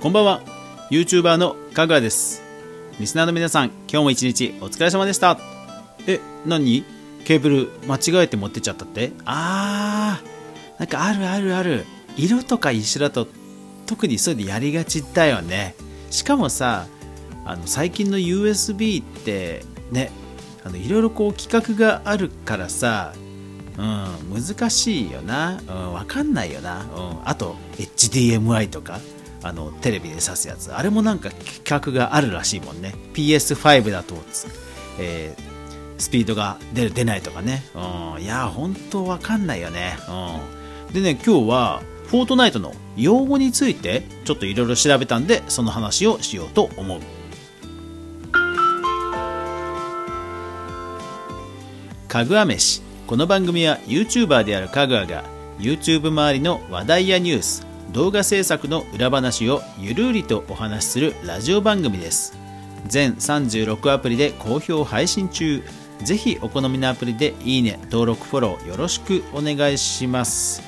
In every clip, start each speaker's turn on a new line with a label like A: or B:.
A: こんばんは。YouTuber のかぐわです。リスナーの皆さん今日も一日お疲れ様でした。え何？ケーブル間違えて持ってっちゃったって？あー。なんかあるあるある。色とか一緒だと特にそういうのやりがちだよね。しかもさあの最近の USB ってねあのいろいろこう規格があるからさうん、難しいよな、うん、分かんないよな、うん、あと HDMI とか。あのテレビで挿すやつ。あれもなんか規格があるらしいもんね。PS5 だと、えー、スピードが出る出ないとかね、うん、いや本当分かんないよね、うん、でね今日はフォートナイトの用語についてちょっといろいろ調べたんでその話をしようと思う。かぐわ飯。この番組は YouTuber であるかぐわが YouTube 周りの話題やニュース動画制作の裏話をゆるりとお話しするラジオ番組です。全36アプリで好評配信中。ぜひお好みのアプリでいいね登録フォローよろしくお願いします。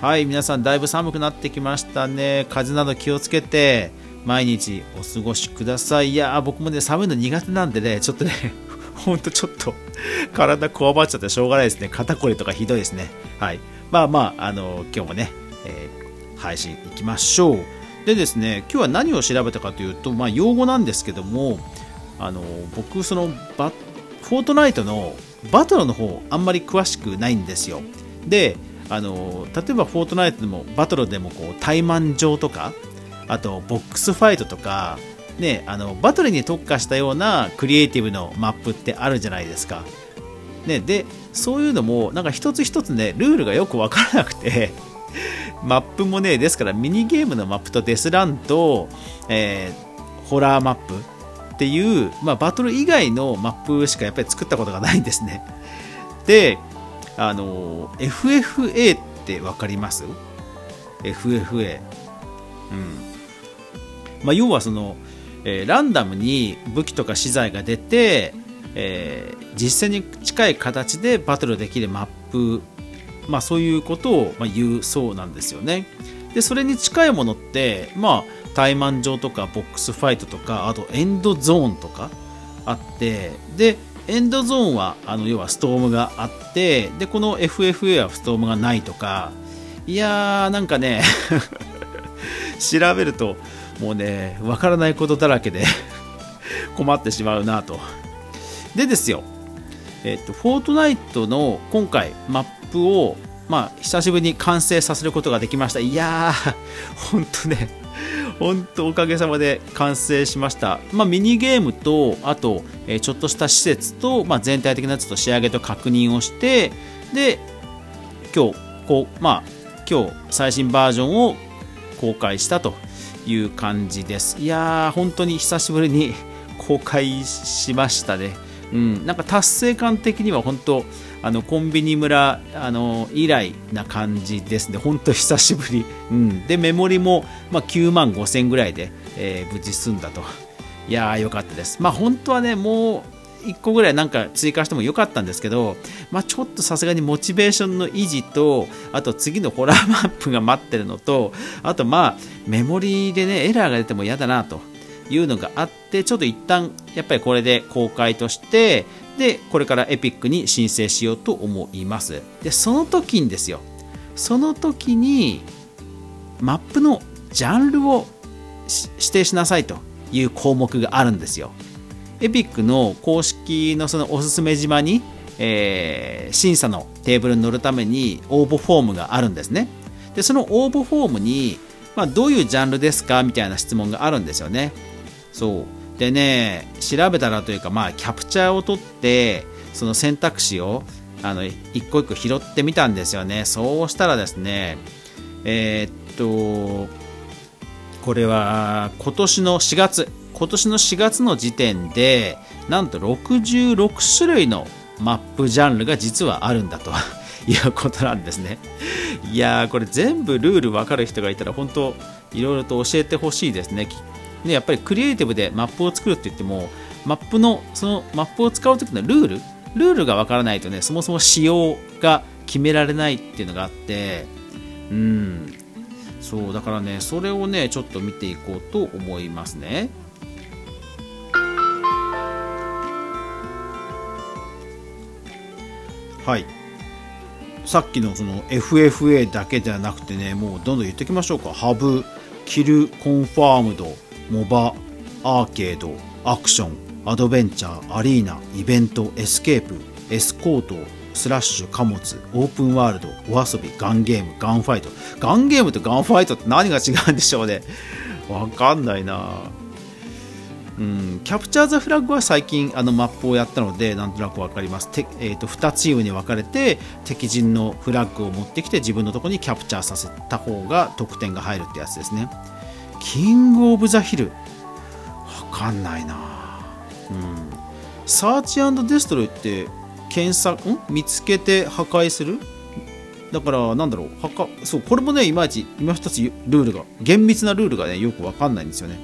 A: はい皆さんだいぶ寒くなってきましたね。風邪など気をつけて毎日お過ごしください。いや僕もね寒いの苦手なんでねちょっとね ほんとちょっと体こわばっちゃってしょうがないですね。肩こりとかひどいですね。はい。まあまああの今日もね、えー配信いきましょうでですね今日は何を調べたかというと、まあ、用語なんですけどもあの僕そのバフォートナイトのバトルの方あんまり詳しくないんですよであの例えばフォートナイトでもバトルでもこう怠慢状とかあとボックスファイトとかね、あのバトルに特化したようなクリエイティブのマップってあるじゃないですか。ね、でそういうのもなんか一つ一つねルールがよく分からなくてマップもね、ですからミニゲームのマップとデスランと、えー、ホラーマップっていう、まあ、バトル以外のマップしかやっぱり作ったことがないんですね。で、あの、FFA って分かります ?FFA。うん。まあ、要はその、えー、ランダムに武器とか資材が出て、えー、実戦に近い形でバトルできるマップまあ、そういうことを言うそうなんですよね。でそれに近いものって、まあ、怠慢状とかボックスファイトとかあとエンドゾーンとかあってでエンドゾーンはあの要はストームがあってでこの FFA はストームがないとかいやーなんかね 調べるともうねわからないことだらけで 困ってしまうなとでですよえっと、フォートナイトの今回マップを、まあ、久しぶりに完成させることができました。いやー、ほんとね、本当おかげさまで完成しました。まあ、ミニゲームと、あと、えー、ちょっとした施設と、まあ、全体的なやつと仕上げと確認をして、で、今日、こう、まあ、今日最新バージョンを公開したという感じです。いやー、本当に久しぶりに公開しましたね。うん、なんか達成感的には本当あのコンビニ村あの以来な感じですね、本当久しぶり、うん、でメモリも、まあ、9万5000ぐらいで、えー、無事済んだと、いやー、よかったです、まあ、本当はね、もう1個ぐらいなんか追加してもよかったんですけど、まあ、ちょっとさすがにモチベーションの維持と、あと次のホラーマップが待ってるのと、あとまあメモリでねエラーが出ても嫌だなと。いうのがあってちょっと一旦やっぱりこれで公開としてでこれからエピックに申請しようと思います。でその時にですよ。その時にマップのジャンルを指定しなさいという項目があるんですよ。エピックの公式のそのおすすめ島に、えー、審査のテーブルに乗るために応募フォームがあるんですね。でその応募フォームに、まあ、どういうジャンルですかみたいな質問があるんですよね。そう。でね調べたらというかまあキャプチャーを取ってその選択肢をあの一個一個拾ってみたんですよね。そうしたらですねえー、っとこれは今年の4月今年の4月の時点でなんと66種類のマップジャンルが実はあるんだと いうことなんですね。いやーこれ全部ルール分かる人がいたら本当いろいろと教えてほしいですね。でやっぱりクリエイティブでマップを作るって言ってもマップのそのマップを使う時のルールルールがわからないとねそもそも仕様が決められないっていうのがあってうん。そうだからねそれをねちょっと見ていこうと思いますね。はい。さっきのその FFA だけではなくてねもうどんどん言っておきましょうか。ハブキルコンファームド。 MOBAアーケードアクションアドベンチャーアリーナイベントエスケープエスコートスラッシュ貨物オープンワールドお遊びガンゲームガンファイト。ガンゲームとガンファイトって何が違うんでしょうね。わかんないな。うん、キャプチャー・ザ・フラッグは最近あのマップをやったのでなんとなく分かります、えーと、2チームに分かれて敵陣のフラッグを持ってきて自分のとこにキャプチャーさせた方が得点が入るってやつですね。キング・オブ・ザ・ヒル分かんないな。うん。サーチデストロイって検索ん？見つけて破壊する？だからなんだろう。破壊そうこれもねいまいち今一つルールが厳密なルールがねよく分かんないんですよね。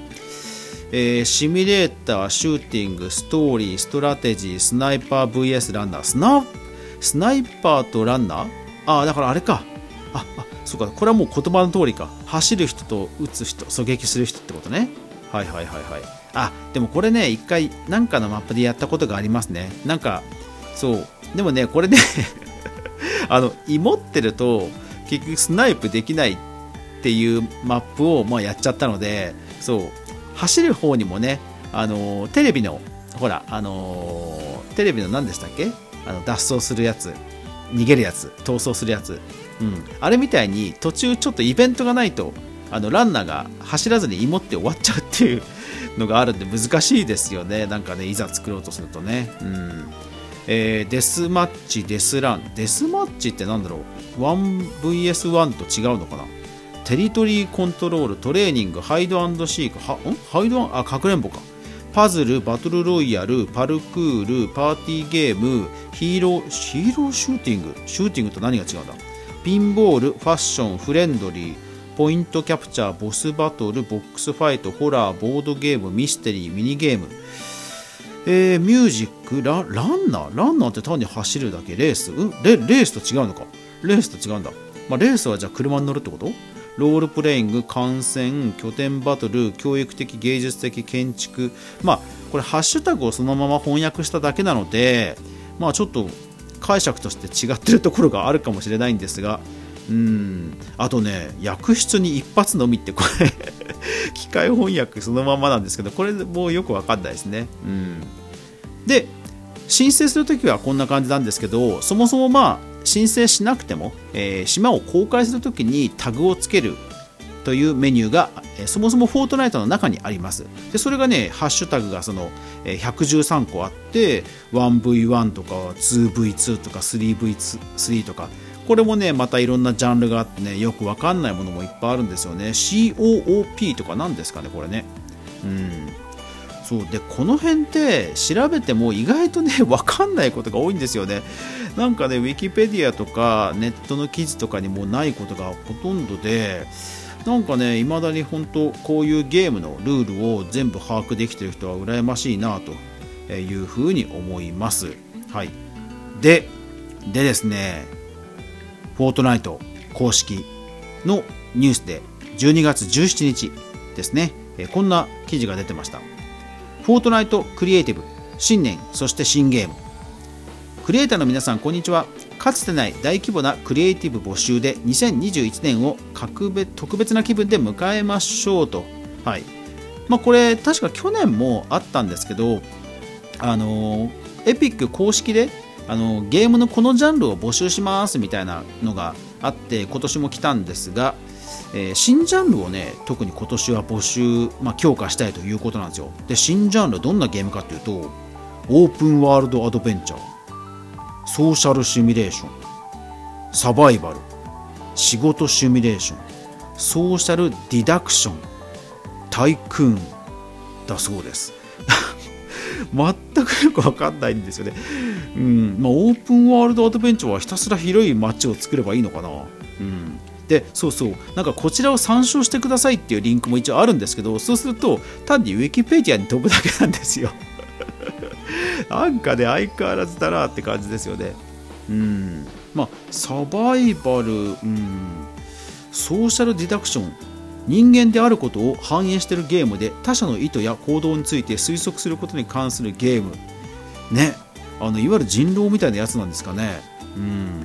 A: えー、シミュレーター、シューティング、ストーリー、ストラテジー、スナイパー VS ランナー。スナスナイパーとランナー？ああ、だからあれか。あ、あ、そうか。これはもう言葉の通りか。走る人と撃つ人、狙撃する人ってことね。はいはいはいはい。あ、でもこれね、一回なんかのマップでやったことがありますね。なんか、そう。でもね、これね あの、芋ってると、結局スナイプできないっていうマップをまあやっちゃったので、そう。走る方にもね、あのテレビの、ほら、あのテレビの何でしたっけ？あの脱走するやつ、逃げるやつ、逃走するやつ、うん、あれみたいに途中ちょっとイベントがないと、あのランナーが走らずに芋って終わっちゃうっていうのがあるんで難しいですよね、なんかね、いざ作ろうとするとね。うんえー、デスマッチ、デスラン。デスマッチってなんだろう ?1vs1 と違うのかな？テリトリーコントロール、トレーニング、ハイドシーク、はん？ハイドあ、かくれんぼか。パズル、バトルロイヤル、パルクール、パーティーゲーム、ヒーロー、ヒーローシューティング？シューティングと何が違うんだ？ピンボール、ファッション、フレンドリー、ポイントキャプチャー、ボスバトル、ボックスファイト、ホラー、ボードゲーム、ミステリー、ミニゲーム。えー、ミュージックラ、ランナー？ランナーって単に走るだけ？レース、レレースと違うのか？レースと違うんだ。まあ、レースはじゃあ車に乗るってこと？ロールプレイング、観戦、拠点バトル、教育的、芸術的、建築、まあ、これ、ハッシュタグをそのまま翻訳しただけなので、まあ、ちょっと解釈として違ってるところがあるかもしれないんですが、うんあとね、訳出に一発のみって、これ 機械翻訳そのままなんですけど、これもうよくわかんないですね。うんで、申請するときはこんな感じなんですけど、そもそもまあ、申請しなくても、えー、島を公開するときにタグをつけるというメニューが、え、そもそもフォートナイトの中にあります。でそれがね、ハッシュタグがその、えー、113個あって、1V1 とか 2V2 とか 3V3 とか、これもね、またいろんなジャンルがあってね、よくわかんないものもいっぱいあるんですよね。COOP とか何ですかね、これね。うん。そうでこの辺って調べても意外とね 分かんないことが多いんですよねなんかね、ウィキペディアとかネットの記事とかにもないことがほとんどで、なんかね、いまだに本当、こういうゲームのルールを全部把握できてる人は羨ましいなというふうに思います。はい。で、でですね、フォートナイト公式のニュースで12月17日ですね、こんな記事が出てました。フォートナイトクリエイティブ、新年、そして新ゲーム。クリエイターの皆さんこんにちはかつてない大規模なクリエイティブ募集で2021年を格別特別な気分で迎えましょうと。はい。まあ、これ確か去年もあったんですけどあのエピック公式であのゲームのこのジャンルを募集しますみたいなのがあって今年も来たんですが、えー、新ジャンルをね特に今年は募集、まあ、強化したいということなんですよ。で新ジャンルどんなゲームかというとオープンワールドアドベンチャー。ソーシャルシミュレーションサバイバル仕事シミュレーションソーシャルディダクションタイクーンだそうです。全くよく分かんないんですよね。うん。まあ、オープンワールドアドベンチャーはひたすら広い街を作ればいいのかな。うん。でそうそう。なんかこちらを参照してくださいっていうリンクも一応あるんですけどそうすると単にウィキペディアに飛ぶだけなんですよ。なんかね、相変わらずだなって感じですよね。うん。まあ、サバイバル、うん。ソーシャルディダクション人間であることを反映しているゲームで他者の意図や行動について推測することに関するゲームねあのいわゆる人狼みたいなやつなんですかねうん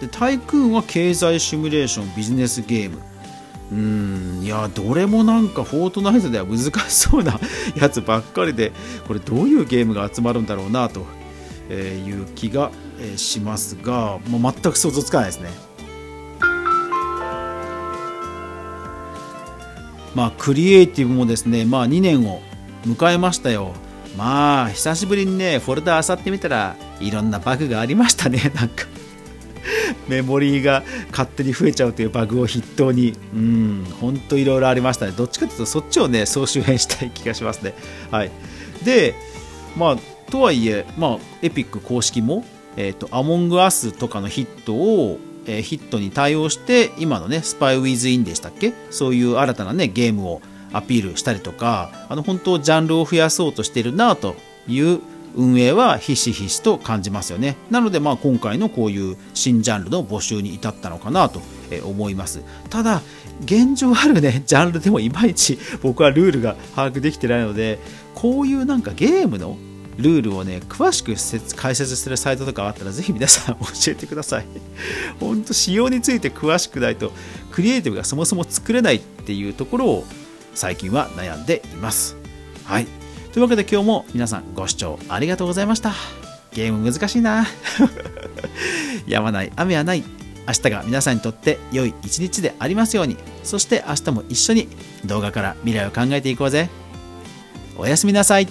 A: でタイクーンは経済シミュレーションビジネスゲームうん。いやどれもなんかフォートナイトでは難しそうなやつばっかりでこれどういうゲームが集まるんだろうなという気がしますが、まあ、全く想像つかないですね。まあクリエイティブもですねまあ2年を迎えましたよ。まあ久しぶりにねフォルダ漁ってみたらいろんなバグがありましたねなんか。メモリーが勝手に増えちゃうというバグを筆頭に、うん、ほんといろいろありましたね。どっちかというと、そっちをね、総集編したい気がしますね。はい。で、まあ、とはいえ、まあ、エピック公式も、えっ、ー、と、アモングアスとかのヒットを、えー、ヒットに対応して、今のね、スパイウィズインでしたっけ？そういう新たなね、ゲームをアピールしたりとか、あの、本当、ジャンルを増やそうとしてるなという運営はひしひしと感じますよね。なのでまあ今回のこういう新ジャンルの募集に至ったのかなと思います。ただ現状あるね ジャンルでもいまいち 僕はルールが把握できてないのでこういうなんかゲームのルールをね詳しく解説するサイトとかあったらぜひ皆さん教えてください。本当仕様について詳しくないとクリエイティブがそもそも作れないっていうところを最近は悩んでいます。はい。というわけで今日も皆さんご視聴ありがとうございました。ゲーム難しいな。やまない雨はない。明日が皆さんにとって良い一日でありますように。そして明日も一緒に動画から未来を考えていこうぜ。おやすみなさい。